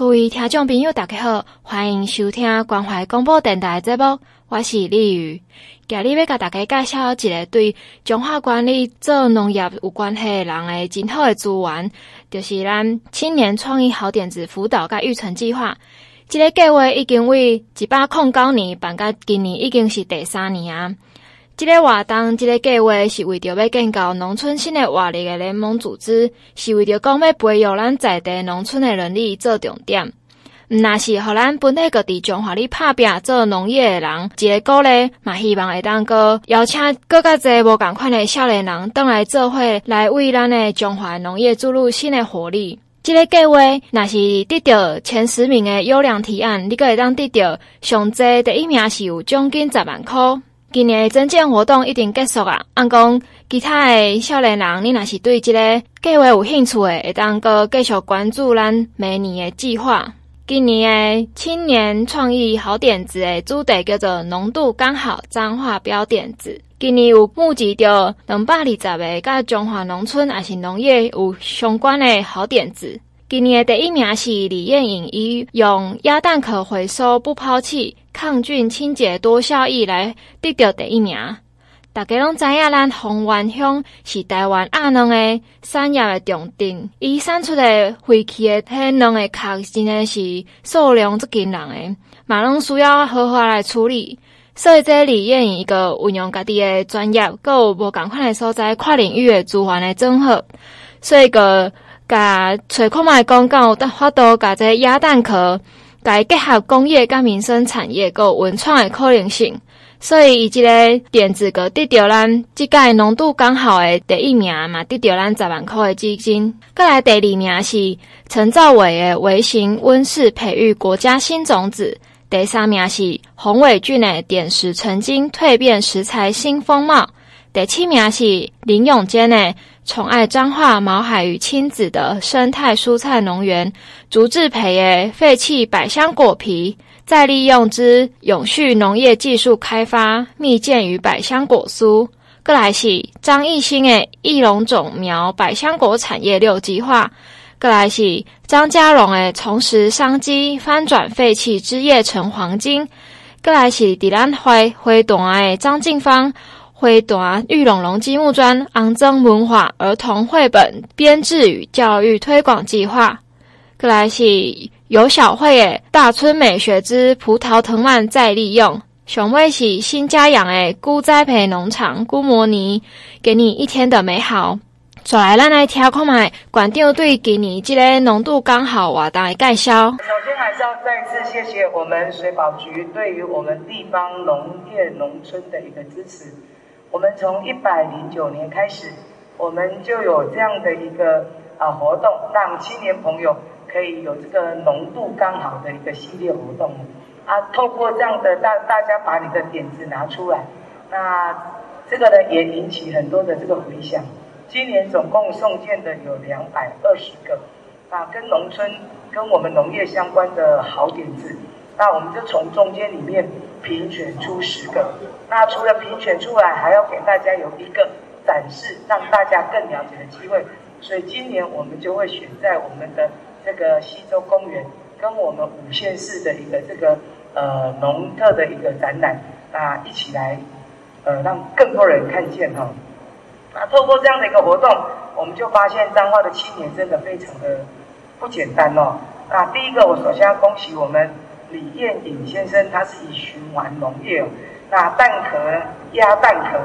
各位听众朋友，大家好，欢迎收听关怀广播电台节目，我是李宇。今日要甲大家介绍一个对中华管理做农业有关系的人的真好的资源，就是咱青年创意好点子辅导甲育成计划。这个计划已经为一百零九年办到今年已经是第三年啊。这个活动，这个计划是为着要建构农村新的活力的联盟组织，是为着讲要培育咱在地农村的人力做重点。毋那是互咱本地各地中华里打拼做农业的人一个鼓励，嘛希望会当个邀请更加侪无共款的少年人，倒来做伙来为咱的中华农业注入新的活力。这个计划，若是得到前十名的优良提案，你阁会当得到上侪第一名是有奖金十万块。今年的征集活动已经结束啊！按讲其他的少年人，你若是对这个计划有兴趣的，会当个继续关注咱每年的计划。今年的青年创意好点子的主题叫做“浓度刚好彰化标点子”。今年有募集到两百二十个甲中华农村还是农业有相关的好点子。今年的第一名是李艳颖，以用鸭蛋壳回收不抛弃。抗菌清洁多效益来得到第一名。大家拢知影，咱丰原乡是台湾鸭卵的产业的重镇，伊产出的废弃的迄卵的壳，真的是数量足惊人的，嘛拢需要好好来处理。所以这李艳一个运用家己的专业，佮有无共款的所在，跨领域的资源的整合，所以个甲找看卖广告，得发到甲这鸭蛋壳。该结合工业甲民生产业，个文创的可能性，所以伊这个电子个得到咱即届浓度刚好的第一名嘛，得到咱十万块的基金。再来第二名是陈兆伟的微型温室培育国家新种子，第三名是洪伟俊的点石成金蜕变食材新风貌，第七名是林永坚的。宠爱彰化毛海与亲子的生态蔬菜农园，竹制培诶废弃百香果皮，再利用之永续农业技术开发蜜饯与百香果酥。过来是张艺兴诶翼龙种苗百香果产业六计划。过来是张家荣诶重拾商机，翻转废弃枝叶成黄金。过来是迪兰辉辉短的张静芳。花坛玉龙龙积木砖昂增文化儿童绘本编制与教育推广计划，再来是有小慧诶大村美学之葡萄藤蔓再利用，上尾是新家养诶菇栽培农场菇摩尼，给你一天的美好。再来，咱来听看卖馆长对今年这个浓度刚好活动的介绍。首先还是要再次谢谢我们水保局对于我们地方农业农村的一个支持。我们从一百零九年开始，我们就有这样的一个啊活动，让青年朋友可以有这个浓度刚好的一个系列活动啊。透过这样的大大家把你的点子拿出来，那这个呢也引起很多的这个回响。今年总共送件的有两百二十个啊，跟农村跟我们农业相关的好点子，那我们就从中间里面。评选出十个，那除了评选出来，还要给大家有一个展示，让大家更了解的机会。所以今年我们就会选在我们的这个西洲公园，跟我们五县市的一个这个呃农特的一个展览，那一起来呃让更多人看见哈。那透过这样的一个活动，我们就发现彰化的青年真的非常的不简单哦。那第一个，我首先要恭喜我们。李彦颖先生，他是以循环农业哦，那蛋壳鸭蛋壳，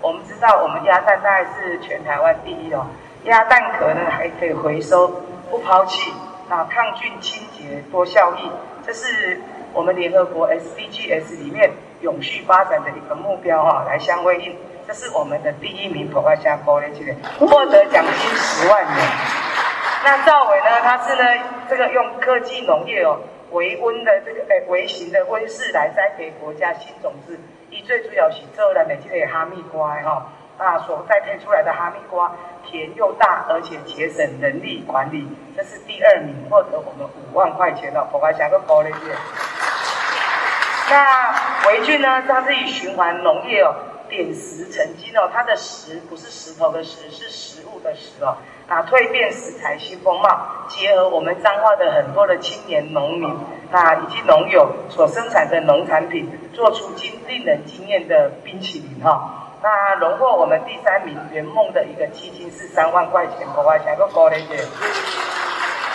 我们知道我们鸭蛋大概是全台湾第一哦，鸭蛋壳呢还可以回收，不抛弃，那抗菌清洁多效益，这是我们联合国 SDGs 里面永续发展的一个目标哈，来相辉映，这是我们的第一名，普华夏高的这个获得奖金十万元。那赵伟呢，他是呢这个用科技农业哦。微温的这个诶，微型的温室来栽培国家新种子，以最主要是做咱的这个哈密瓜哈，啊，所栽培出来的哈密瓜甜又大，而且节省人力管理，这是第二名，获得我们五万块钱的，我还想个高一点。那维俊呢，它是以循环农业哦，点石成金哦，它的石不是石头的石，是食物的石哦。啊，蜕变食材新风貌，结合我们彰化的很多的青年农民啊，以及农友所生产的农产品，做出惊令人惊艳的冰淇淋哈、那荣获我们第三名圆梦的一个基金是三万块钱，国外想个高一点。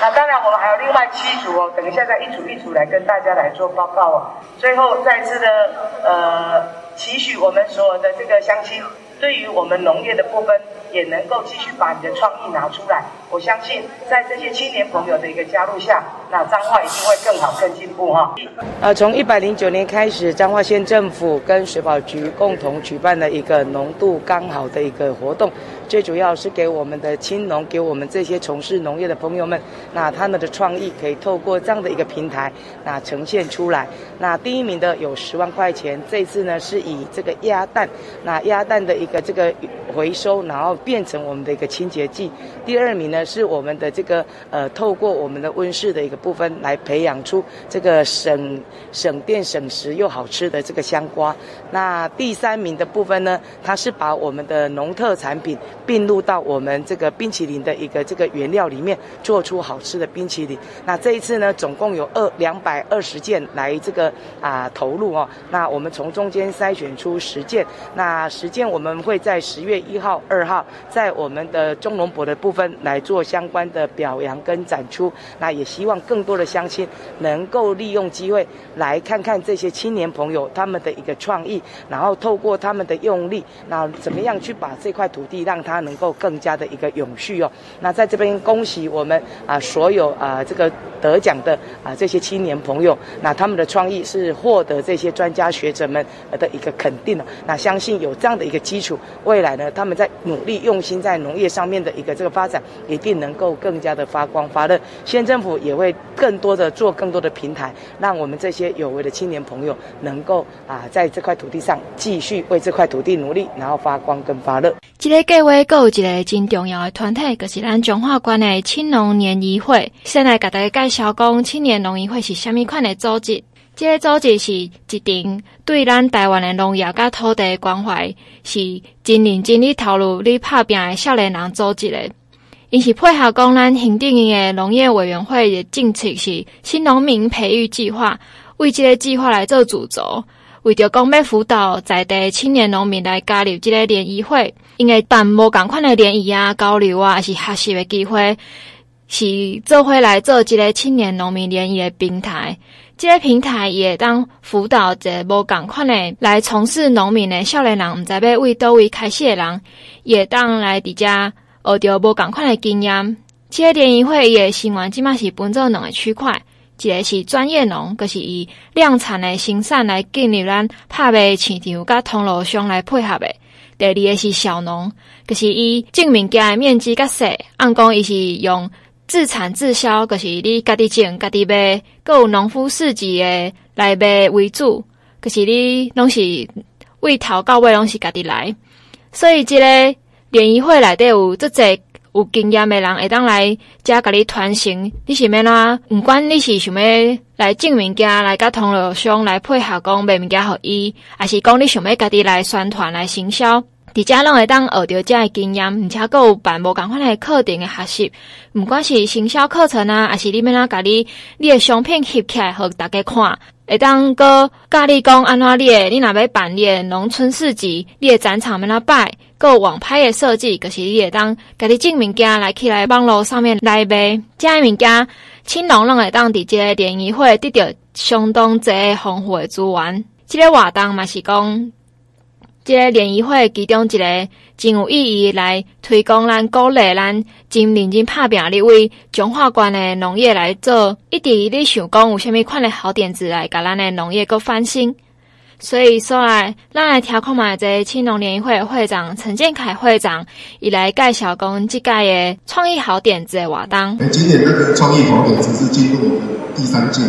那当然，我们还有另外七组哦，等一下再一组一组来跟大家来做报告哦。最后再次的呃，期许我们所有的这个乡亲，对于我们农业的部分，也能够继续把你的创意拿出来。我相信，在这些青年朋友的一个加入下，那彰化一定会更好、更进步哈。呃，从一百零九年开始，彰化县政府跟水保局共同举办了一个浓度刚好的一个活动。最主要是给我们的青农，给我们这些从事农业的朋友们，那他们的创意可以透过这样的一个平台，那呈现出来。那第一名的有十万块钱，这次呢是以这个鸭蛋，那鸭蛋的一个这个回收，然后变成我们的一个清洁剂。第二名呢是我们的这个呃，透过我们的温室的一个部分来培养出这个省省电省时又好吃的这个香瓜。那第三名的部分呢，它是把我们的农特产品。并入到我们这个冰淇淋的一个这个原料里面，做出好吃的冰淇淋。那这一次呢，总共有二两百二十件来这个啊投入哦。那我们从中间筛选出十件，那十件我们会在十月一号、二号在我们的中农博的部分来做相关的表扬跟展出。那也希望更多的乡亲能够利用机会来看看这些青年朋友他们的一个创意，然后透过他们的用力，那怎么样去把这块土地让它。能够更加的一个永续哦。那在这边恭喜我们啊所有啊这个得奖的啊这些青年朋友，那他们的创意是获得这些专家学者们的一个肯定了。那相信有这样的一个基础，未来呢他们在努力用心在农业上面的一个这个发展，一定能够更加的发光发热。县政府也会更多的做更多的平台，让我们这些有为的青年朋友能够啊在这块土地上继续为这块土地努力，然后发光跟发热。这个计划。还有一个真重要的团体，就是咱彰化县的青农联谊会。先来给大家介绍讲，青年农谊会是虾米款的组织？这个组织是一定对咱台湾的农业甲土地关怀，是真认真哩投入哩打拼的少年人组织的。伊是配合讲咱行政院的农业委员会的政策是新农民培育计划，为这个计划来做主轴。为着讲要辅导在地青年农民来加入这个联谊会，因为办无共款的联谊啊、交流啊，是学习的机会，是做伙来做这个青年农民联谊的平台。这个平台也当辅导一个无共款的来从事农民的少年人，毋知要为叨位开始的人，也当来伫遮学着无共款诶经验。这个联谊会也成员即马是分做两个区块。一个是专业农，就是以量产的生产来进入咱拍卖市场，甲通路商来配合的。第二个是小农，就是以种物件的面积较小，按讲伊是用自产自销，就是你家己种家己卖，阁有农夫市集诶来卖为主，就是你拢是为头到尾拢是家己来。所以这个联谊会内底有这侪。有经验的人会当来遮甲你传承，你是免啦？毋管你是想要来证物件，来甲通路商来配合讲卖物件互伊，还是讲你想要家己来宣传来行销，伫遮拢会当学着遮诶经验，而且阁有办无共款诶课程诶学习，毋管是行销课程啊，还是你免啦，甲你你的商品翕起来互大家看，会当阁教你讲安怎你诶，你若要办你诶农村市集，你诶展场免啦摆。做网拍的设计，就是你会当家己种物件来起来网络上面来卖，这样物件青龙拢会当伫这个联谊会得到相当侪丰富的资源。这个活动嘛是讲，这个联谊会其中一个真有意义来推广咱鼓励咱真认真拍拼哩为彰化县的农业来做，一直你想讲有虾米款的好点子来甲咱的农业搁翻新。所以说来，咱来调控嘛，这青龙联谊会会长陈建凯会长，以来介绍讲这届的创意好点子的活动。哎，今年那个创意好点子是进入我们第三届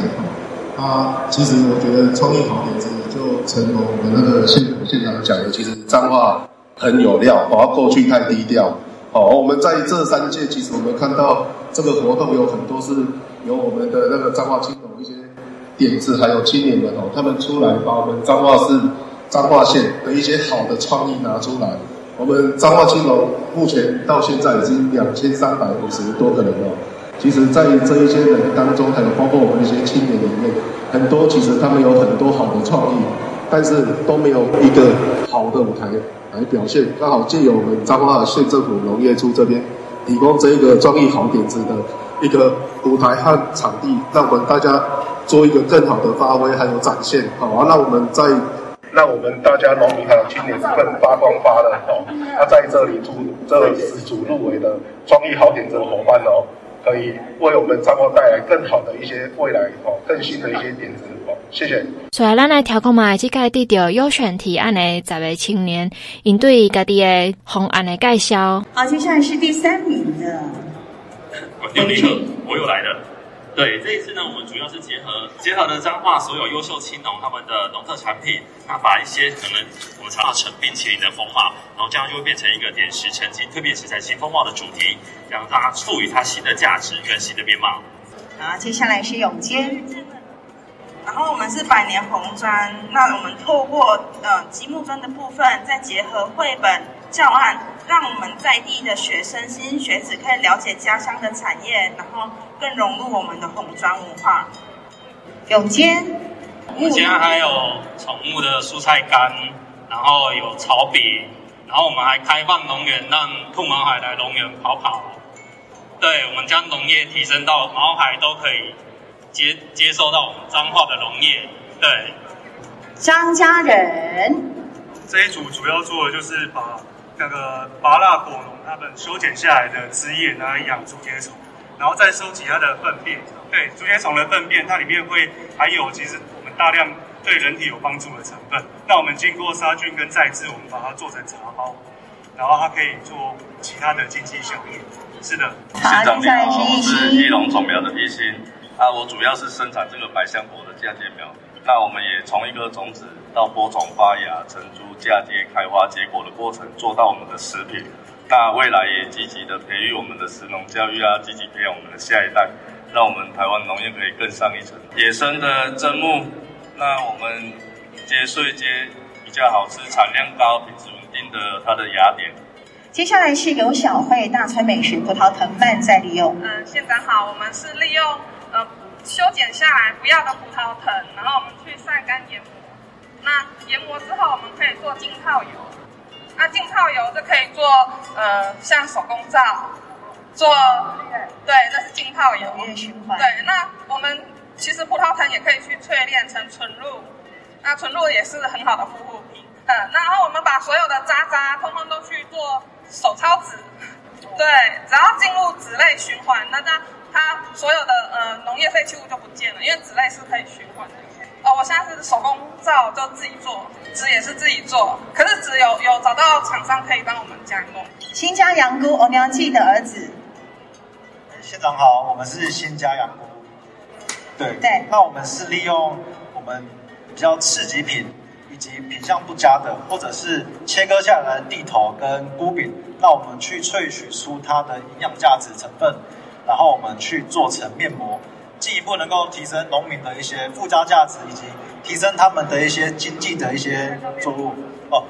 啊，其实我觉得创意好点子就成了我们那个县县长讲的，其实彰化很有料，哦，过去太低调。哦，我们在这三届，其实我们看到这个活动有很多是由我们的那个彰化青龙一些。点子还有青年们哦，他们出来把我们彰化市彰化县的一些好的创意拿出来。我们彰化青农目前到现在已经两千三百五十多个人了。其实，在这一些人当中，还有包括我们一些青年里面，很多其实他们有很多好的创意，但是都没有一个好的舞台来表现。刚好借由我们彰化县政府农业处这边提供这一个创意好点子的一个舞台和场地，让我们大家做一个更好的发挥还有展现。好啊，那我们在。那我们大家农民还有青年更发光发热哦！那在这里祝这十组入围的创意好点子伙伴哦，可以为我们彰化带来更好的一些未来哦，更新的一些点子哦。谢谢。所以咱来调控嘛，即个得到优选提案的十位青年，应对家己的方案的介绍。好，接下来是第三名的。我又来了。对，这一次呢，我们主要是结合结合了彰化所有优秀青农他们的农特产品，那把一些可能我们常常成冰淇淋的风貌，然后这样就会变成一个点石成金、蜕变食材新风貌的主题，然后让它赋予它新的价值跟新的面貌。好，接下来是永坚，然后我们是百年红砖，那我们透过呃积木砖的部分，再结合绘本教案，让我们在地的学生、新学子可以了解家乡的产业，然后。更融入我们的红砖文化。永坚，目前还有宠物的蔬菜干，然后有草饼，然后我们还开放农园，让兔毛海来农园跑跑。对，我们将农业提升到毛海都可以接接受到我们彰化的农业。对，张家人，这一组主要做的就是把那个芭乐果农他们修剪下来的枝叶拿来养竹节虫。然后再收集它的粪便，对，竹节虫的粪便，它里面会含有其实我们大量对人体有帮助的成分。那我们经过杀菌跟再制，我们把它做成茶包，然后它可以做其他的经济效益。是的。好，接下来是一心。我是宜农种苗的一心啊，我主要是生产这个百香果的嫁接苗。那我们也从一颗种子到播种发芽、成株、嫁接、开花、结果的过程，做到我们的食品。那未来也积极的培育我们的食农教育啊，积极培养我们的下一代，让我们台湾农业可以更上一层。野生的砧木，那我们接穗接比较好吃，产量高，品质稳定的它的芽点。接下来是由小慧大川美食葡萄藤蔓在利用。嗯，县长好，我们是利用呃修剪下来不要的葡萄藤，然后我们去晒干研磨。那研磨之后，我们可以做浸泡油。那浸泡油就可以做，呃，像手工皂，做，对，那是浸泡油。对，那我们其实葡萄藤也可以去淬炼成纯露，那纯露也是很好的护肤品。嗯，然后我们把所有的渣渣通通都去做手抄纸，对，只要进入纸类循环，那它它所有的呃农业废弃物就不见了，因为纸类是可以循环的。哦，我现在是手工皂，就自己做，纸也是自己做，可是纸有有找到厂商可以帮我们加工。新家羊菇欧娘记的儿子，县长好，我们是新家羊菇。对对，那我们是利用我们比较次级品以及品相不佳的，或者是切割下来的地头跟菇饼，那我们去萃取出它的营养价值成分，然后我们去做成面膜。进一步能够提升农民的一些附加价值，以及提升他们的一些经济的一些作物哦。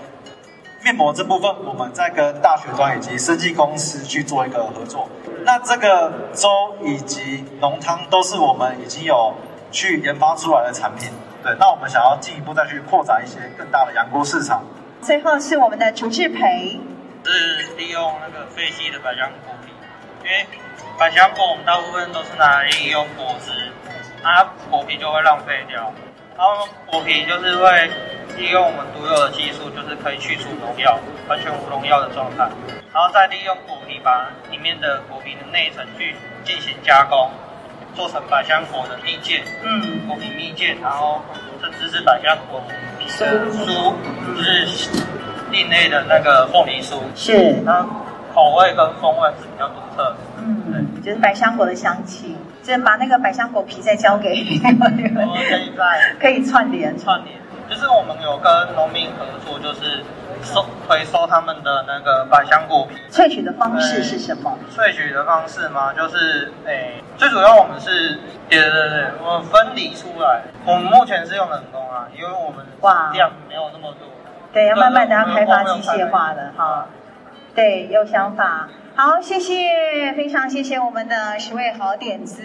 面膜这部分，我们在跟大学端以及生技公司去做一个合作。那这个粥以及浓汤都是我们已经有去研发出来的产品。对，那我们想要进一步再去扩展一些更大的杨菇市场。最后是我们的竹志培，是利用那个废弃的百香果皮，因为。百香果我们大部分都是拿来利用果汁，那果皮就会浪费掉。然后果皮就是会利用我们独有的技术，就是可以去除农药，完全无农药的状态。然后再利用果皮把里面的果皮的内层去进行加工，做成百香果的蜜饯，嗯，果皮蜜饯，然后甚至是百香果皮的酥，就是另类的那个凤梨酥，是，那口味跟风味是比较独特的。嗯，就是百香果的香气，就是把那个百香果皮再交给，可以在可以串联串联，就是我们有跟农民合作，就是收回收他们的那个百香果皮。萃取的方式是什么？萃取的方式吗？就是诶、欸，最主要我们是，对对对，我们分离出来。我们目前是用人工啊，因为我们量没有那么多。对，要慢慢的要开发机械化的哈。对，有想法。好，谢谢，非常谢谢我们的十位好点子。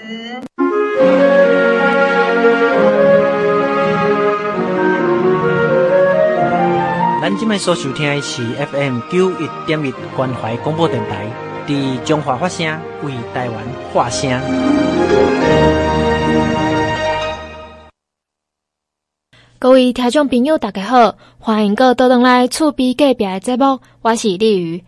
咱今麦所收听的是 FM 九一点一关怀广播电台，伫中华发声，为台湾发声。各位听众朋友，大家好，欢迎各位倒转来厝边隔壁的节目，我是丽瑜。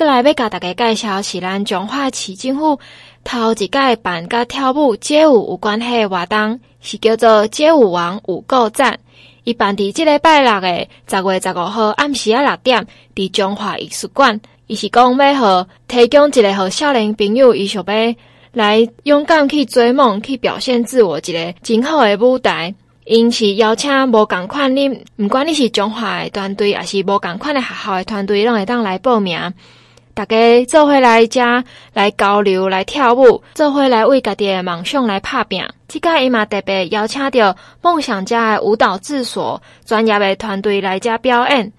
过来要甲大家介绍是咱彰化市政府头一届办甲跳舞街舞有关系的活动，是叫做街舞王舞购赞。伊办伫即礼拜六的十月十五号暗时啊六点，伫彰化艺术馆。伊是讲要互提供一个互少年朋友，伊想要来勇敢去追梦，去表现自我一个真好的舞台。因是邀请无共款你，毋管你是彰化的团队，抑是无共款的学校的团队，拢会当来报名。大家做伙来遮来交流，来跳舞，做伙来为家己的梦想来拍拼。即届伊嘛特别邀请到梦想家的舞蹈治所专业的团队来遮表演。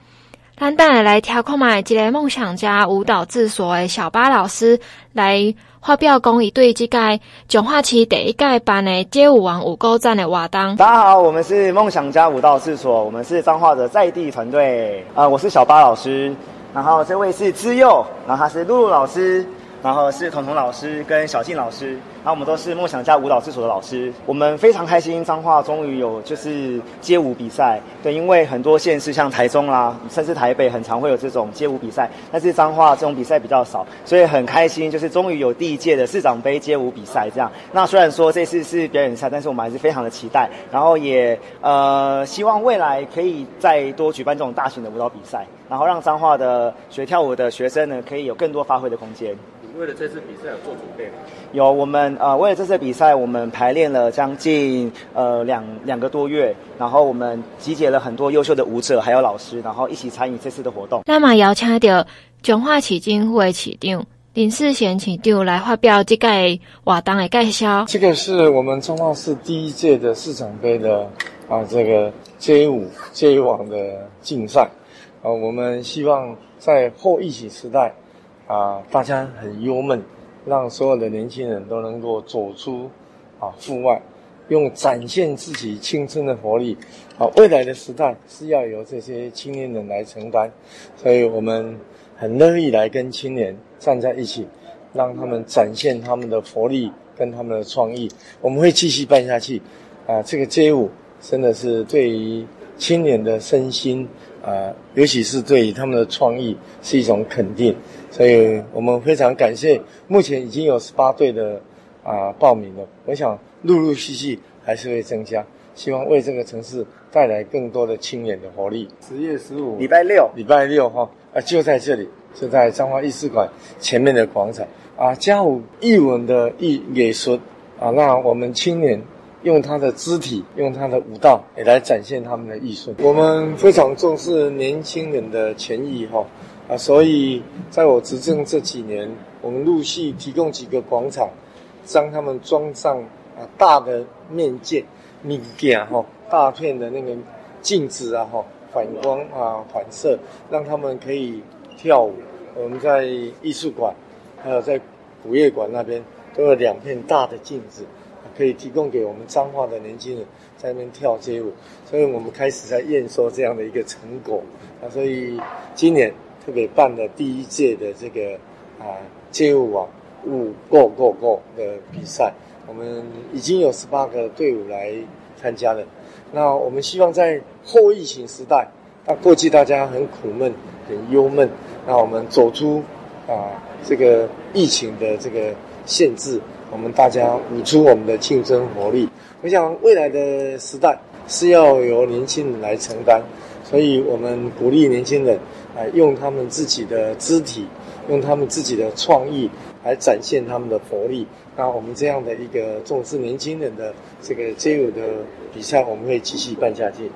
咱等下来听看觅，即个梦想家舞蹈治所的小巴老师来发表讲伊对即届彰化市第一届办的街舞王舞购赞的活动。大家好，我们是梦想家舞蹈治所，我们是彰化的在地团队。啊、呃，我是小巴老师。然后这位是知佑，然后他是露露老师，然后是彤彤老师跟小静老师，然后我们都是梦想家舞蹈治所的老师。我们非常开心，彰化终于有就是街舞比赛。对，因为很多县市像台中啦，甚至台北，很常会有这种街舞比赛，但是彰化这种比赛比较少，所以很开心，就是终于有第一届的市长杯街舞比赛这样。那虽然说这次是表演赛，但是我们还是非常的期待，然后也呃希望未来可以再多举办这种大型的舞蹈比赛。然后让彰化的学跳舞的学生呢，可以有更多发挥的空间。你为了这次比赛有做准备吗？有，我们呃为了这次比赛，我们排练了将近呃两两个多月，然后我们集结了很多优秀的舞者还有老师，然后一起参与这次的活动。那么邀请到彰化市政府的市长林世贤市长来发表这个活动的介绍。这个是我们彰化市第一届的市长杯的啊这个街舞街网的竞赛。啊，我们希望在后疫情时代，啊，大家很忧闷，让所有的年轻人都能够走出啊户外，用展现自己青春的活力。啊，未来的时代是要由这些青年人来承担，所以我们很乐意来跟青年站在一起，让他们展现他们的活力跟他们的创意。我们会继续办下去。啊，这个街舞真的是对于青年的身心。啊，尤其是对于他们的创意是一种肯定，所以我们非常感谢。目前已经有十八队的啊报名了，我想陆陆续续还是会增加，希望为这个城市带来更多的青年的活力。十月十五，礼拜六，礼拜六哈啊，就在这里，就在彰化艺术馆前面的广场啊，加武艺文的艺艺术啊，那我们青年。用他的肢体，用他的舞蹈，也来展现他们的艺术。我们非常重视年轻人的权益，哈啊，所以在我执政这几年，我们陆续提供几个广场，让他们装上啊大的面镜、面镜哈，大片的那个镜子啊，哈，反光啊，反射，让他们可以跳舞。我们在艺术馆，还有在古乐馆那边，都有两片大的镜子。可以提供给我们彰化的年轻人在那边跳街舞，所以我们开始在验收这样的一个成果啊，所以今年特别办了第一届的这个啊街舞王舞购购购的比赛，我们已经有十八个队伍来参加了。那我们希望在后疫情时代，那过去大家很苦闷、很忧闷，那我们走出啊这个疫情的这个限制。我们大家舞出我们的竞争活力。我想未来的时代是要由年轻人来承担，所以我们鼓励年轻人来用他们自己的肢体，用他们自己的创意来展现他们的活力。那我们这样的一个重视年轻人的这个街舞的比赛，我们会继续办下去。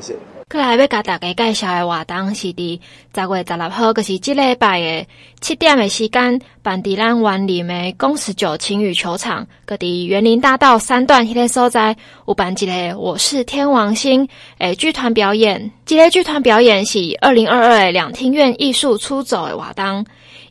谢谢。过来要甲大家介绍的活动是伫十月十六号，就是这礼拜的七点的时间，办伫咱员林的共十九晴雨球场，搁伫园林大道三段迄个所在，有办一个我是天王星诶剧团表演。这个剧团表演是二零二二的两厅院艺术出走的活动。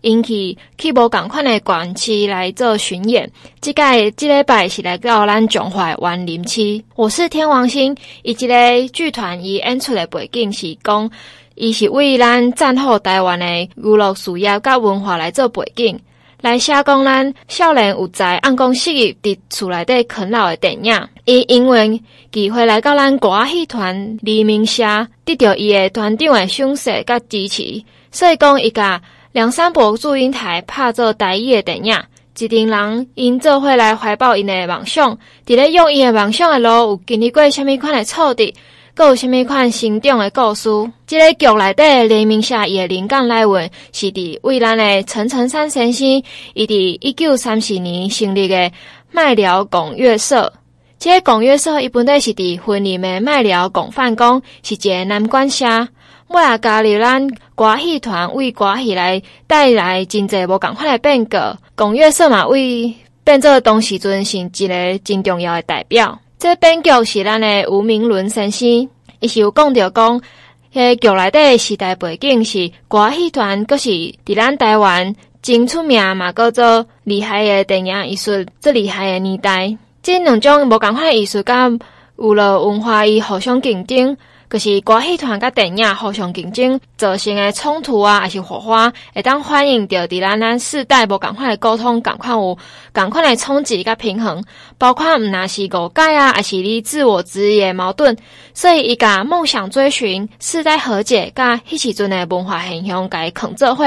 引起去无共款诶县市来做巡演，即个即礼拜是来到咱彰化园林区。我是天王星，伊即个剧团伊演出的背景是讲，伊是为咱战后台湾的娱乐事业甲文化来做背景，来写讲咱少年有才暗讲事业伫厝内底啃老的电影。伊因为机会来到咱歌仔戏团黎明社，得到伊诶团长的赏识甲支持，所以讲伊甲。梁山伯祝英台拍做台语的电影，一群人因做伙来怀抱因的梦想，伫咧用因的梦想的路有经历过什么款的挫折，阁有什么款成长的故事。这个剧内底黎明社伊的灵感来源是伫为咱的陈诚山先生，伊伫一九三四年成立的麦寮广乐社。这个广乐社伊本来是伫云林的麦寮广范宫，是一个南管社。我也加入咱歌戏团，为歌戏来带来真济无共款的变革。广乐社嘛，为变做当时阵是一个真重要的代表。这编剧是咱的吴明伦先生，伊是有讲着讲，迄剧内底时代背景是歌戏团，阁是伫咱台湾真出名嘛，叫做厉害的电影艺术，最厉害的年代。这两种无共款的艺术甲娱乐文化，伊互相竞争。就是歌戏团甲电影互相竞争造成的冲突啊，还是火花，会当反映着伫咱咱世代无共款的沟通，共款有共款的冲击甲平衡，包括毋若是误解啊，还是你自我质疑的矛盾，所以伊甲梦想追寻、世代和解，甲迄时阵的文化现象，甲伊扛做伙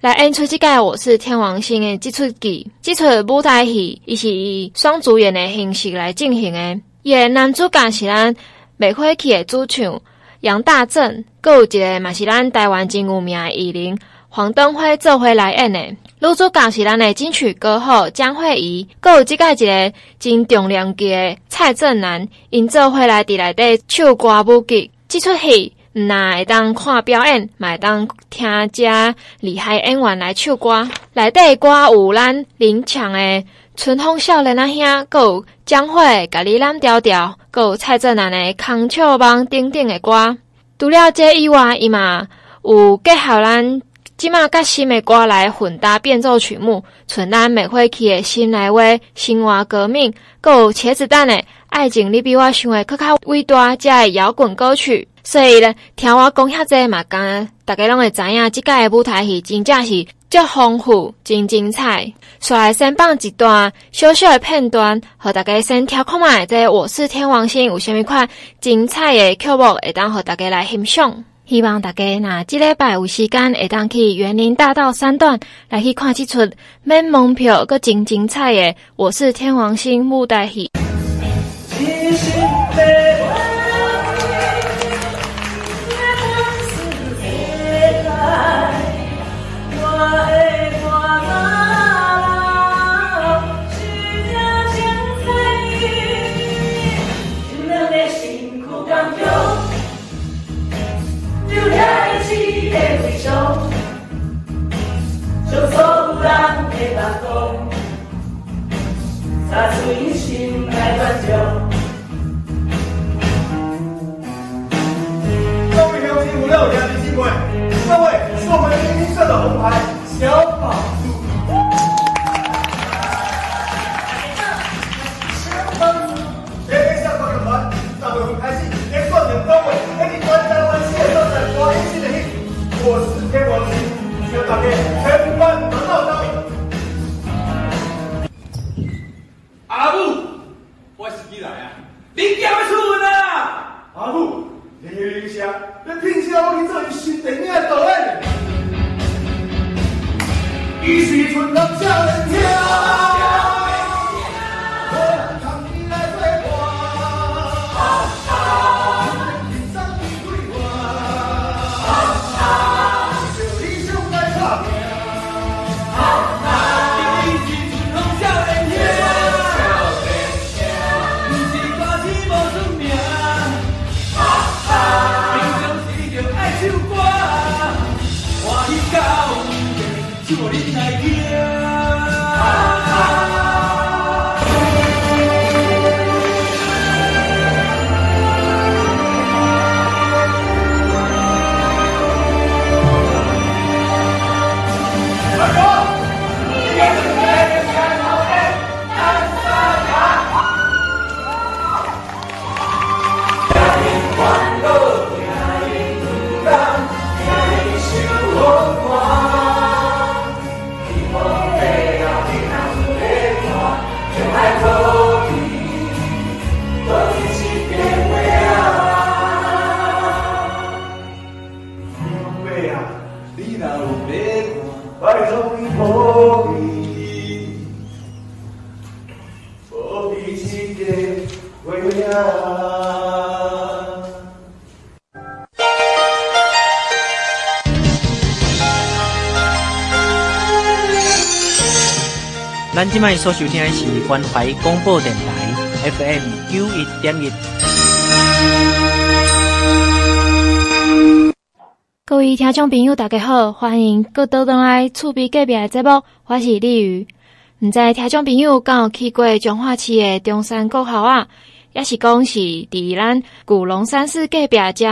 来演出即个我是天王星的即出剧，即出舞台戏，伊是以双主演的形式来进行的，伊个男主角是咱。卖火气的主唱杨大正，阁有一个嘛是咱台湾真有名的艺人黄登辉做伙来演的。女主角是咱的金曲歌后江慧仪，阁有即个一个真重量级的蔡振南，因做伙来伫内底唱歌舞剧。这出戏毋但会当看表演，嘛当听遮厉害演员来唱歌。内底歌有咱林强的。春风少年仔兄，阁有江蕙，甲你揽调调，阁有蔡振南的空笑梦等等的歌。除了这以外，伊嘛有结合咱即马甲新的歌来混搭变奏曲目，像咱卖火去的心内话、生活革命，阁有茄子蛋的爱情，你比我想的阁较伟大，这的摇滚歌曲。所以呢，听我讲遐济嘛，讲大家拢会知影，即届的舞台戏真正是足丰富、真精彩。所以先放一段小小的片段，和大家先听看觅，这个我是天王星有虾米款精彩的曲目，会当和大家来欣赏。希望大家若即礼拜有时间，会当去园林大道三段来去看这出免门票阁真精彩的我是天王星舞台戏。拿出你心来的酒。咱今麦所收听的是关怀广播电台 FM 九一点一。各位听众朋友，大家好，欢迎各位倒来厝边隔壁的节目，我是李宇。唔知听众朋友敢有去过彰化市的中山国校啊？也是讲是伫咱古龙山寺隔壁遮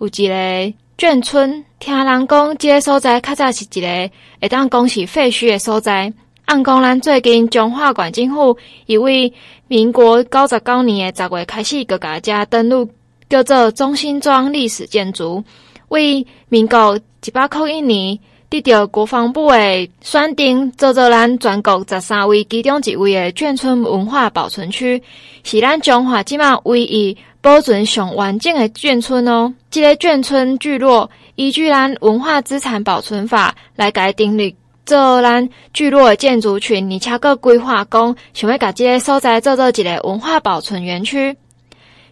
有一个眷村，听人讲，这个所在较早是一个会当讲是废墟的所在。按讲，咱最近彰化县政府一位民国九十九年的十月开始，阁家家登录叫做中心庄历史建筑，为民国一百零一年得到国防部的选定，做做咱全国十三位其中一位的眷村文化保存区，是咱彰化即马唯一保存上完整的眷村哦。这个眷村聚落依据咱文化资产保存法来改定立。做咱聚落的建筑群，而且阁规划讲，想要甲这个所在做做一个文化保存园区。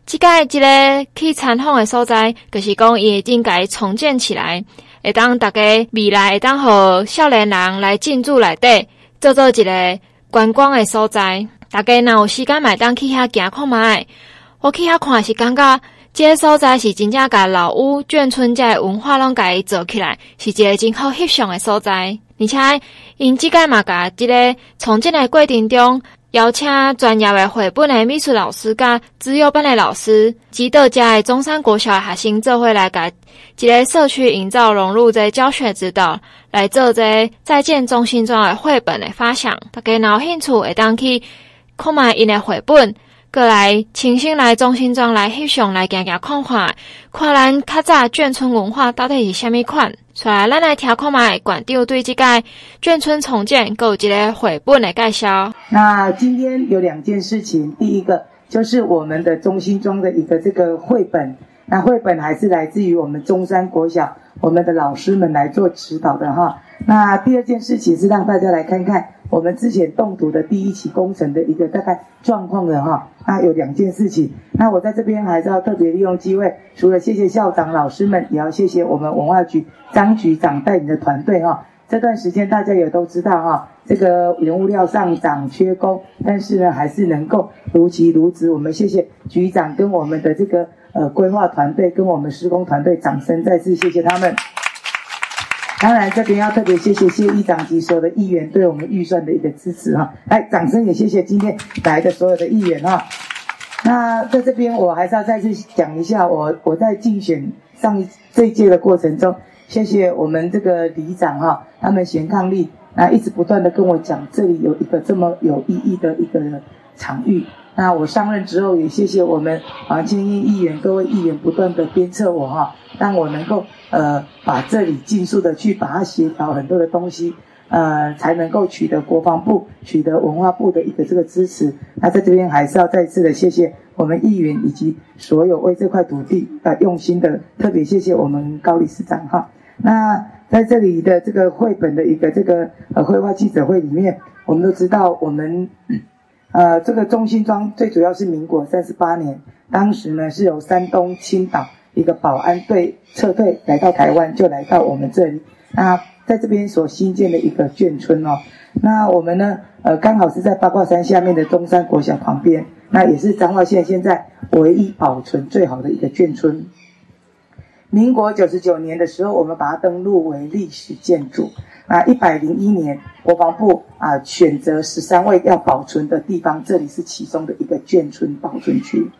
即个一个去参访的所在，就是讲伊会应该重建起来，会当大家未来会当互少年人来进驻内底，做做一个观光的所在。大家若有时间，买当去遐行看觅。我去遐看是感觉，这个所在是真正甲老屋眷村这个文化拢甲伊做起来，是一个真好翕相的所在。而且，因即个嘛，甲即个重建的过程中，邀请专业的绘本的美术老师甲资优班的老师，及到遮的中山国小的学生做伙来甲即个社区营造融入这教学指导，来做这在建中心中的绘本的发想。大家有兴趣，会当去看卖因的绘本。过来，亲身来中心庄来翕相，来行行看看，看咱较早眷村文化到底是虾米款。出来，咱来听看卖馆长对这个眷村重建，有一个绘本的介绍。那今天有两件事情，第一个就是我们的中心庄的一个这个绘本，那绘本还是来自于我们中山国小我们的老师们来做指导的哈。那第二件事情是让大家来看看。我们之前动土的第一期工程的一个大概状况的哈，那有两件事情。那我在这边还是要特别利用机会，除了谢谢校长老师们，也要谢谢我们文化局张局长带领的团队哈。这段时间大家也都知道哈，这个原物料上涨缺工，但是呢还是能够如期如职。我们谢谢局长跟我们的这个呃规划团队跟我们施工团队，掌声再次谢谢他们。当然，这边要特别谢谢谢议长及所有的议员对我们预算的一个支持哈。来，掌声也谢谢今天来的所有的议员哈。那在这边，我还是要再次讲一下，我我在竞选上一这一届的过程中，谢谢我们这个里长哈，他们贤伉俪，那一直不断的跟我讲，这里有一个这么有意义的一个场域。那我上任之后，也谢谢我们黄千叶议员各位议员不断的鞭策我哈，让我能够呃把这里尽速的去把它协调很多的东西，呃才能够取得国防部、取得文化部的一个这个支持。那在这边还是要再次的谢谢我们议员以及所有为这块土地呃用心的，特别谢谢我们高理事长哈。那在这里的这个绘本的一个这个呃绘画记者会里面，我们都知道我们。呃，这个中心庄最主要是民国三十八年，当时呢是由山东青岛一个保安队撤退来到台湾，就来到我们这里。那在这边所新建的一个眷村哦，那我们呢，呃，刚好是在八卦山下面的中山国小旁边，那也是彰化县现在唯一保存最好的一个眷村。民国九十九年的时候，我们把它登录为历史建筑。那，一百零一年，国防部啊选择十三位要保存的地方，这里是其中的一个眷村保存区。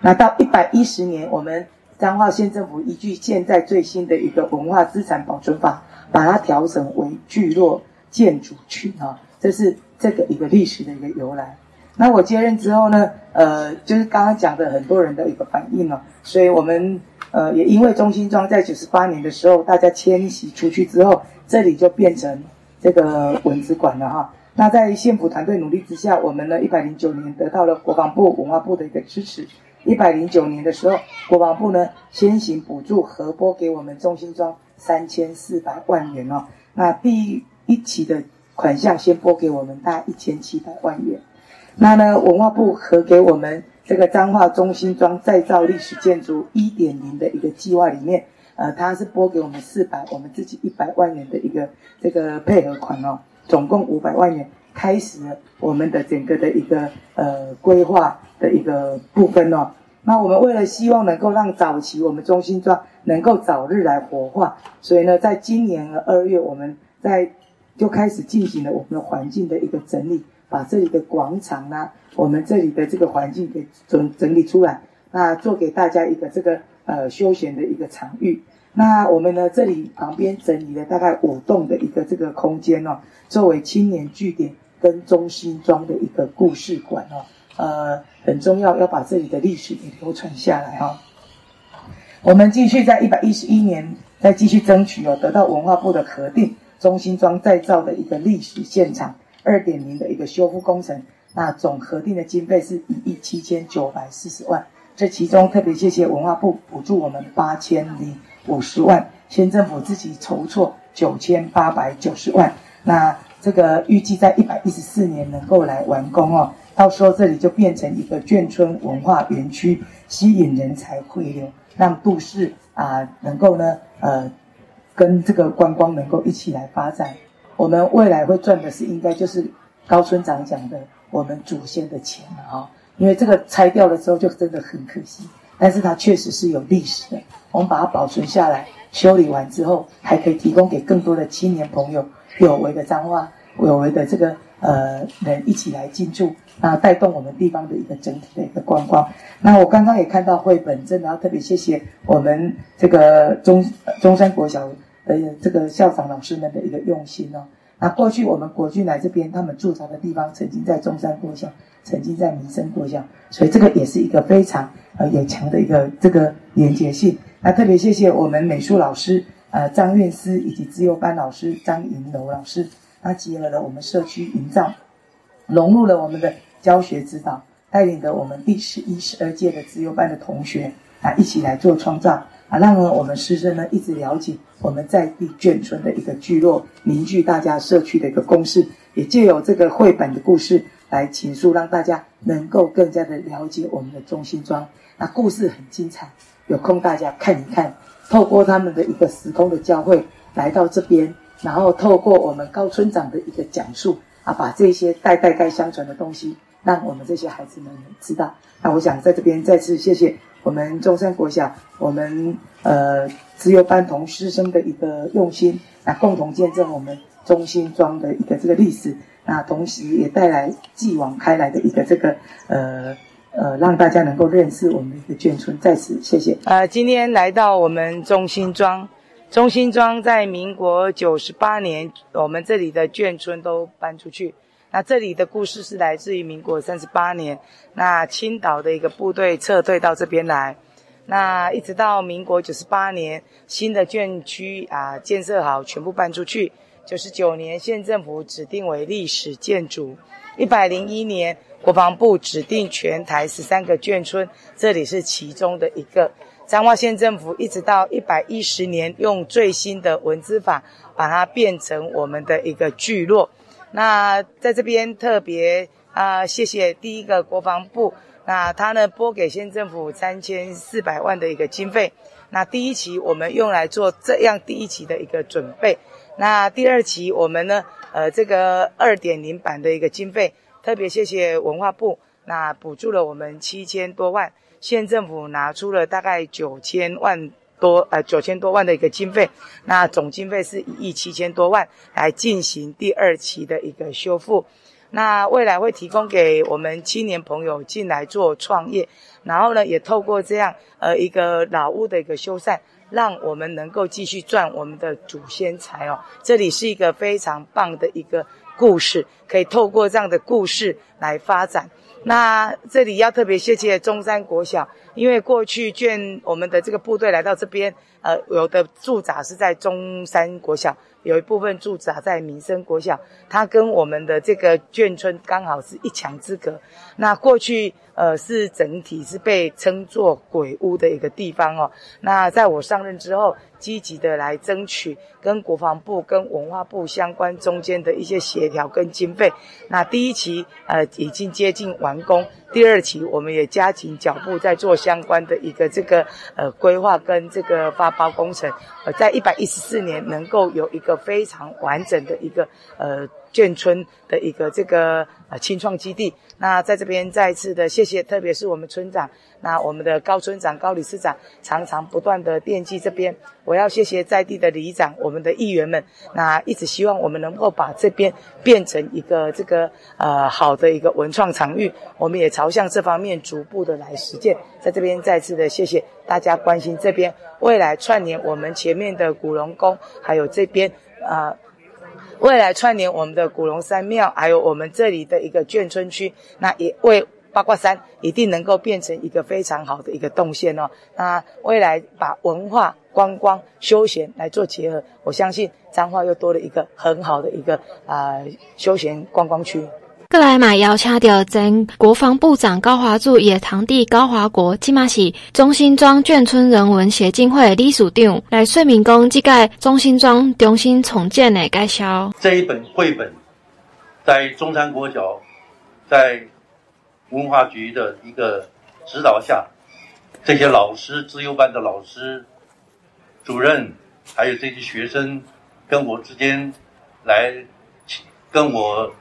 那到一百一十年，我们彰化县政府依据现在最新的一个文化资产保存法，把它调整为聚落建筑群啊，这是这个一个历史的一个由来。那我接任之后呢，呃，就是刚刚讲的很多人的一个反应了，所以我们呃也因为中心庄在九十八年的时候大家迁徙出去之后。这里就变成这个文资馆了哈。那在县府团队努力之下，我们呢一百零九年得到了国防部、文化部的一个支持。一百零九年的时候，国防部呢先行补助核拨给我们中心庄三千四百万元哦。那第一期的款项先拨给我们大概一千七百万元。那呢文化部核给我们这个彰化中心庄再造历史建筑一点零的一个计划里面，呃，它是拨给我们四百，我们自己一百万元的一个这个配合款哦，总共五百万元，开始了我们的整个的一个呃规划的一个部分哦。那我们为了希望能够让早期我们中心庄能够早日来活化，所以呢，在今年的二月，我们在就开始进行了我们的环境的一个整理，把这里的广场啊，我们这里的这个环境给整整理出来，那做给大家一个这个呃休闲的一个场域。那我们呢，这里旁边整理了大概五栋的一个这个空间哦，作为青年据点跟中心庄的一个故事馆哦。呃，很重要，要把这里的历史给流传下来、哦。我们继续在一百一十一年再继续争取哦，得到文化部的核定，中心庄再造的一个历史现场二点零的一个修复工程，那总核定的经费是一亿七千九百四十万。这其中特别谢谢文化部补助我们八千零五十万，县政府自己筹措九千八百九十万。那这个预计在一百一十四年能够来完工哦。到时候这里就变成一个眷村文化园区，吸引人才回流，让都市啊能够呢呃跟这个观光能够一起来发展。我们未来会赚的是应该就是高村长讲的我们祖先的钱了哈，因为这个拆掉了之后就真的很可惜，但是它确实是有历史的，我们把它保存下来，修理完之后还可以提供给更多的青年朋友，有为的彰化，有为的这个。呃，人一起来进驻，啊，带动我们地方的一个整体的一个观光。那我刚刚也看到绘本，真的要特别谢谢我们这个中中山国小呃这个校长老师们的一个用心哦。那过去我们国军来这边，他们驻扎的地方曾经在中山国小，曾经在民生国小，所以这个也是一个非常呃有强的一个这个连结性。那特别谢谢我们美术老师呃张院思以及资优班老师张银楼老师。他结合了我们社区营造，融入了我们的教学指导，带领着我们第十一、十二届的资优班的同学啊，一起来做创造啊，让我们师生呢一直了解我们在地眷村的一个聚落，凝聚大家社区的一个共识，也借由这个绘本的故事来倾诉，让大家能够更加的了解我们的中心庄。那故事很精彩，有空大家看一看，透过他们的一个时空的交汇，来到这边。然后透过我们高村长的一个讲述啊，把这些代代代相传的东西，让我们这些孩子们知道。那我想在这边再次谢谢我们中山国小，我们呃资优班同师生的一个用心，那共同见证我们中心庄的一个这个历史，那同时也带来继往开来的一个这个呃呃，让大家能够认识我们的眷村。在此谢谢。呃，今天来到我们中心庄。中心庄在民国九十八年，我们这里的眷村都搬出去。那这里的故事是来自于民国三十八年，那青岛的一个部队撤退到这边来。那一直到民国九十八年，新的眷区啊建设好，全部搬出去。九十九年，县政府指定为历史建筑。一百零一年，国防部指定全台十三个眷村，这里是其中的一个。彰化县政府一直到一百一十年，用最新的文字法把它变成我们的一个聚落。那在这边特别啊、谢谢第一个国防部，那他呢拨给县政府三千四百万的一个经费。那第一期我们用来做这样第一期的一个准备。那第二期我们呢，呃，这个二点零版的一个经费，特别谢谢文化部，那补助了我们七千多万。县政府拿出了大概九千万多，呃，九千多万的一个经费，那总经费是一亿七千多万，来进行第二期的一个修复。那未来会提供给我们青年朋友进来做创业，然后呢，也透过这样呃一个老屋的一个修缮，让我们能够继续赚我们的祖先财哦。这里是一个非常棒的一个故事，可以透过这样的故事来发展。那这里要特别谢谢中山国小，因为过去眷我们的这个部队来到这边，呃，有的驻扎是在中山国小，有一部分驻扎在民生国小，它跟我们的这个眷村刚好是一墙之隔。那过去呃是整体是被称作鬼屋的一个地方哦。那在我上任之后，积极的来争取跟国防部、跟文化部相关中间的一些协调跟经费。那第一期呃已经接近完工，第二期我们也加紧脚步在做相关的一个这个呃规划跟这个发包工程。呃，在一百一十四年能够有一个非常完整的一个呃。眷村的一个这个呃青创基地，那在这边再一次的谢谢，特别是我们村长，那我们的高村长、高理事长常常不断的惦记这边，我要谢谢在地的里长、我们的议员们，那一直希望我们能够把这边变成一个这个呃好的一个文创场域，我们也朝向这方面逐步的来实践，在这边再次的谢谢大家关心这边。未来串联我们前面的古龙宫，还有这边啊。呃未来串联我们的古龙山庙，还有我们这里的一个眷村区，那也为八卦山一定能够变成一个非常好的一个动线哦。那未来把文化、观光、休闲来做结合，我相信彰化又多了一个很好的一个啊、休闲观光区。过来嘛，邀请到前国防部长高华柱也堂弟高华国，即嘛是中心庄眷村人文协进会理事长来说明讲这个中心庄重新重建的介绍。这一本绘本在中山国小，在文化局的一个指导下，这些老师、资优班的老师、主任，还有这些学生，跟我之间来跟我。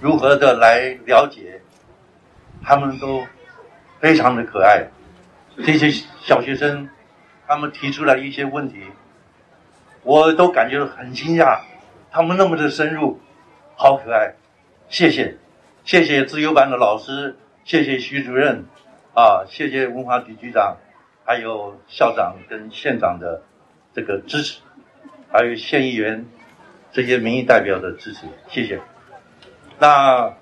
如何的来了解？他们都非常的可爱。这些小学生，他们提出来一些问题，我都感觉很惊讶。他们那么的深入，好可爱。谢谢，谢谢资优班的老师，谢谢徐主任，啊，谢谢文化局局长，还有校长跟县长的这个支持，还有县议员这些民意代表的支持，谢谢。那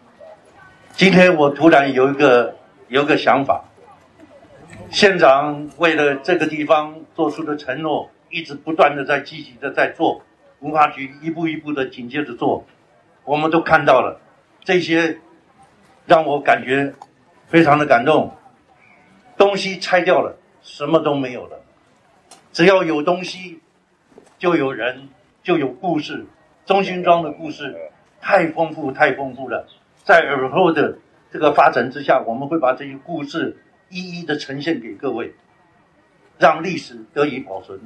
今天我突然有一个有个想法，县长为了这个地方做出的承诺，一直不断的在积极的在做，文化局一步一步的紧接着做，我们都看到了这些，让我感觉非常的感动。东西拆掉了，什么都没有了，只要有东西，就有人，就有故事，中心庄的故事。太丰富，太丰富了。在尔后的这个发展之下，我们会把这些故事一一的呈现给各位，让历史得以保存，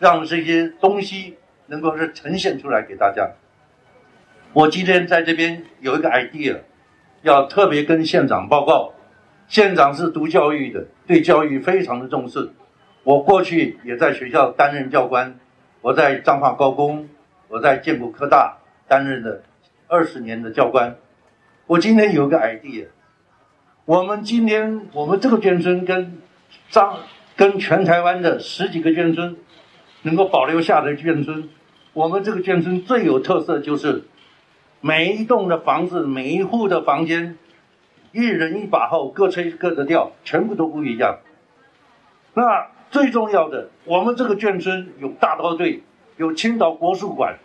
让这些东西能够是呈现出来给大家。我今天在这边有一个 idea，要特别跟县长报告。县长是读教育的，对教育非常的重视。我过去也在学校担任教官，我在彰化高工，我在建国科大担任的。二十年的教官，我今天有个 idea，我们今天我们这个眷村跟张跟全台湾的十几个眷村能够保留下来的眷村，我们这个眷村最有特色就是每一栋的房子，每一户的房间，一人一把号，各吹各的调，全部都不一样。那最重要的，我们这个眷村有大刀队，有青岛国术馆。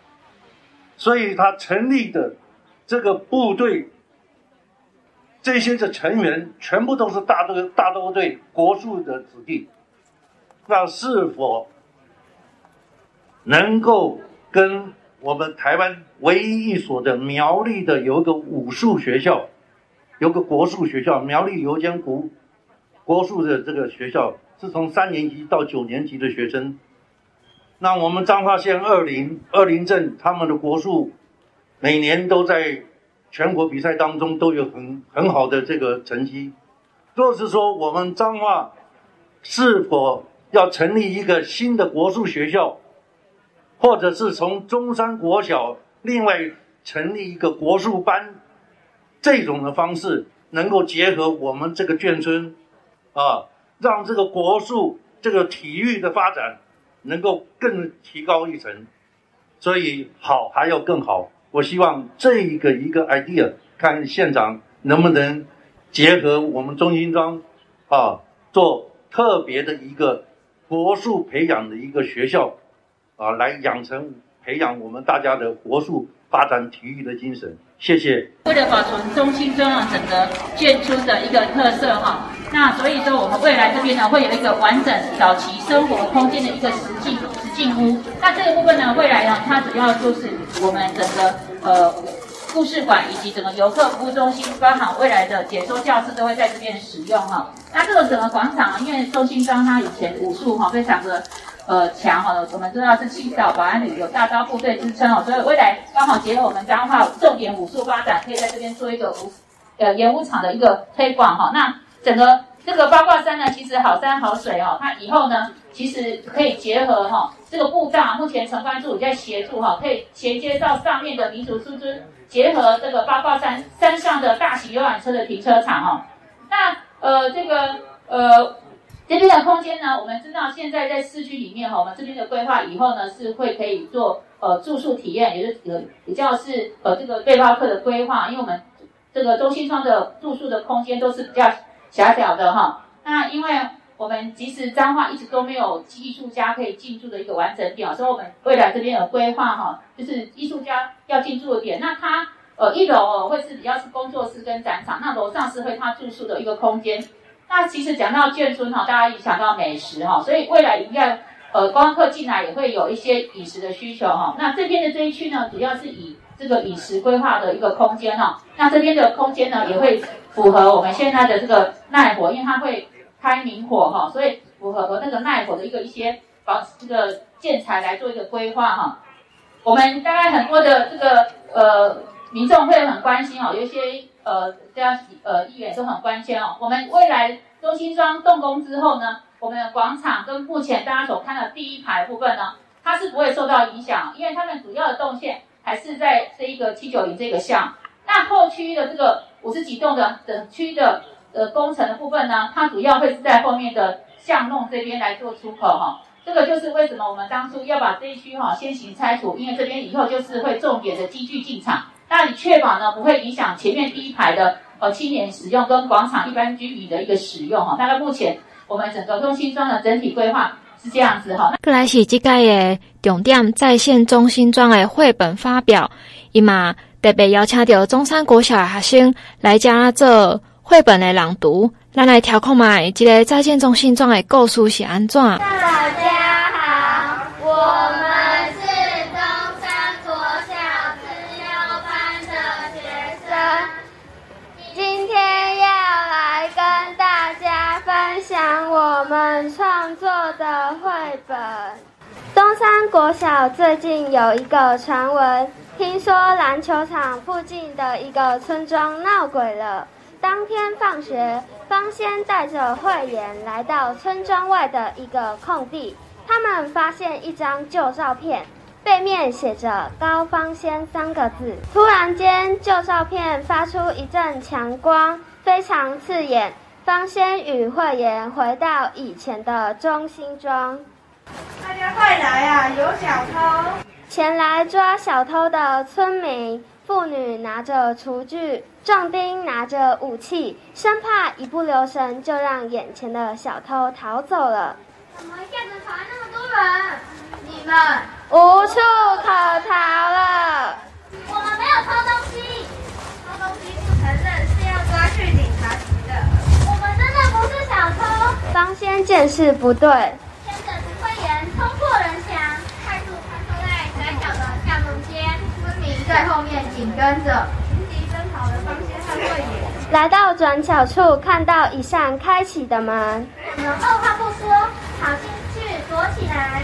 所以他成立的这个部队，这些的成员全部都是大刀大都队国术的子弟，那是否能够跟我们台湾唯一一所的苗栗的有个武术学校，有个国术学校，苗栗有一间国国术的这个学校，是从三年级到九年级的学生。那我们彰化县二林二林镇他们的国术，每年都在全国比赛当中都有很很好的这个成绩。若是说我们彰化是否要成立一个新的国术学校，或者是从中山国小另外成立一个国术班，这种的方式能够结合我们这个眷村，啊，让这个国术这个体育的发展。能够更提高一层，所以好还要更好。我希望这一个一个 idea，看县长能不能结合我们中心庄啊，做特别的一个国术培养的一个学校啊，来养成培养我们大家的国术发展体育的精神。谢谢。为了保存中心庄啊整个建筑的一个特色哈，那所以说我们未来这边呢会有一个完整早期生活空间的一个实际实境屋。那这个部分呢，未来呢它主要就是我们整个呃故事馆以及整个游客服务中心，包含未来的解说教室都会在这边使用哈。那这个整个广场啊，因为中心庄它以前武术哈非常的。呃，强哈，我们知道是青岛保安旅有大刀部队之称哦，所以未来刚好结合我们彰化重点武术发展，可以在这边做一个武呃演武场的一个推广哈。那整个这个八卦山呢，其实好山好水哦，它以后呢，其实可以结合哈这个步道，目前城关处在协助哈，可以衔接到上面的民族书村，结合这个八卦山山上的大型游览车的停车场哈。那呃这个呃。这边的空间呢，我们知道现在在市区里面哈，我们这边的规划以后呢是会可以做呃住宿体验，也是呃比较是呃这个背包客的规划，因为我们这个中心窗的住宿的空间都是比较狭小的哈。那因为我们其实彰化一直都没有艺术家可以进驻的一个完整点，所以我们未来这边有规划哈，就是艺术家要进驻的点。那它呃一楼哦会是比较是工作室跟展场，那楼上是会他住宿的一个空间。那其实讲到眷村哈，大家一想到美食哈，所以未来应该呃观光客进来也会有一些饮食的需求哈。那这边的这一区呢，主要是以这个饮食规划的一个空间哈。那这边的空间呢，也会符合我们现在的这个耐火，因为它会开明火哈，所以符合和那个耐火的一个一些保这个建材来做一个规划哈。我们大概很多的这个呃民众会很关心哦，有一些。呃，这样呃，议员都很关心哦。我们未来中心庄动工之后呢，我们的广场跟目前大家所看的第一排部分呢，它是不会受到影响，因为他们主要的动线还是在这一个七九零这个项。那后区的这个五十几栋的整区的呃工程的部分呢，它主要会是在后面的巷弄这边来做出口哈。这个就是为什么我们当初要把这一区哈先行拆除，因为这边以后就是会重点的机具进场。那你确保呢，不会影响前面第一排的呃青年使用跟广场一般居民的一个使用哈。大概目前我们整个中心庄的整体规划是这样子哈。过来是这届的重点再现中心庄的绘本发表，伊嘛特别邀请到中山国小的学生来家做绘本的朗读，咱来调控嘛，这个在线中心状的故事是安怎？国小最近有一个传闻，听说篮球场附近的一个村庄闹鬼了。当天放学，方仙带着慧妍来到村庄外的一个空地，他们发现一张旧照片，背面写着“高方仙”三个字。突然间，旧照片发出一阵强光，非常刺眼。方仙与慧妍回到以前的中心庄。大家快来啊！有小偷！前来抓小偷的村民、妇女拿着厨具，壮丁拿着武器，生怕一不留神就让眼前的小偷逃走了。怎么一下子跑来那么多人？你们无处可逃了。我们没有偷东西，偷东西不承认是要抓去警察局的。我们真的不对，牵着陈慧妍冲破人墙，快速穿梭在窄小的巷弄间，村民在后面紧跟着，急奔跑的方仙和慧妍来到转角处，看到一扇开启的门，我们二话不说跑进去躲起来，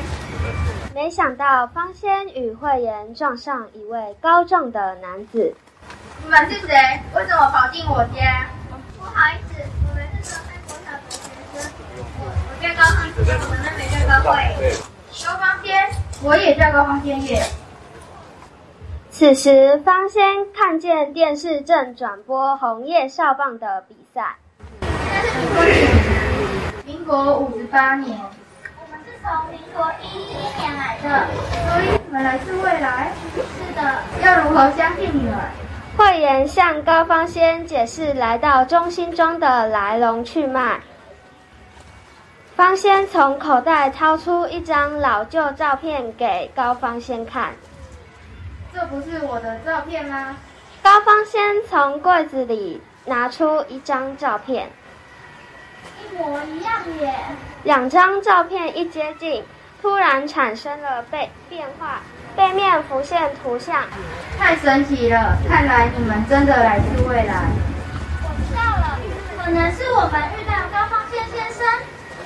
没想到方仙与慧妍撞上一位高壮的男子。你们是谁？为什么跑进我家？不好意思。叫高方仙，我们那边叫高会。高方仙，我也叫高方仙耶。此时，方仙看见电视正转播红叶少棒的比赛。现在是民国几年？民国五十八年。我们是从民国一一年来的，所以你们来自未来。是的。要如何相信你们？慧妍向高方仙解释来到中心庄的来龙去脉。方先从口袋掏出一张老旧照片给高方先看。这不是我的照片吗？高方先从柜子里拿出一张照片，一模一样耶！两张照片一接近，突然产生了背变化，背面浮现图像，太神奇了！看来你们真的来自未来。我知道了，可能是我们遇到高方先先生。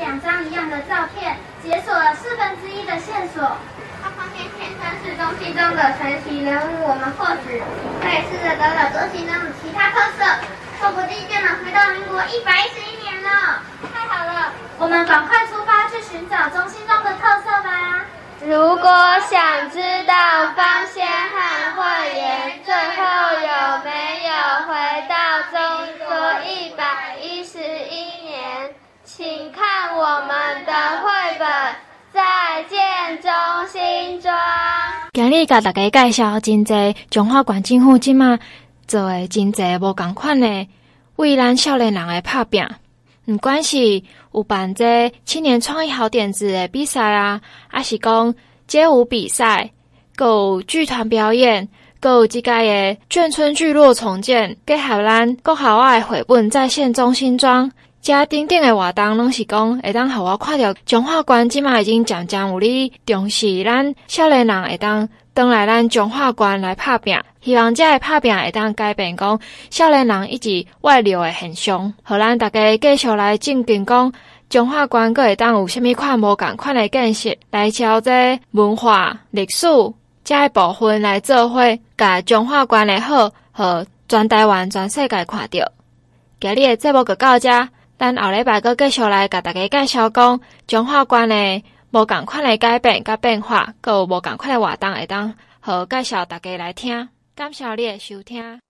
两张一样的照片，解锁了四分之一的线索。他方宪先生是中心中的传奇人物，我们或许可以试着找找中心中的其他特色，说不定就能回到民国一百一十一年了。太好了，我们赶快出发去寻找中心中的特色吧。如果想知道方今日甲大家介绍真济中华关政府即马做诶真济无共款诶为咱少年人诶拍拼，毋管是有办这青年创意好点子诶比赛啊，抑是讲街舞比赛，阁有剧团表演，阁有即个诶眷村聚落重建，结合咱国校外绘本再现中心装。遮顶顶诶活动拢是讲会当互我看到中华关即马已经渐渐有咧重视咱少年人会当转来咱中华关来拍拼，希望遮个拍拼会当改变讲少年人一直外流诶现象，互咱大家继续来证明讲中华关阁会当有虾米款无共款诶建设，来朝这文化历史遮个部分来做伙，甲中华关诶好，互全台湾全世界看到。今日诶节目就到遮。咱后礼拜阁继续来甲大家介绍讲中华关的无共款的改变甲变化，阁有无共款的活动会当，好介绍大家来听。感谢你的收听。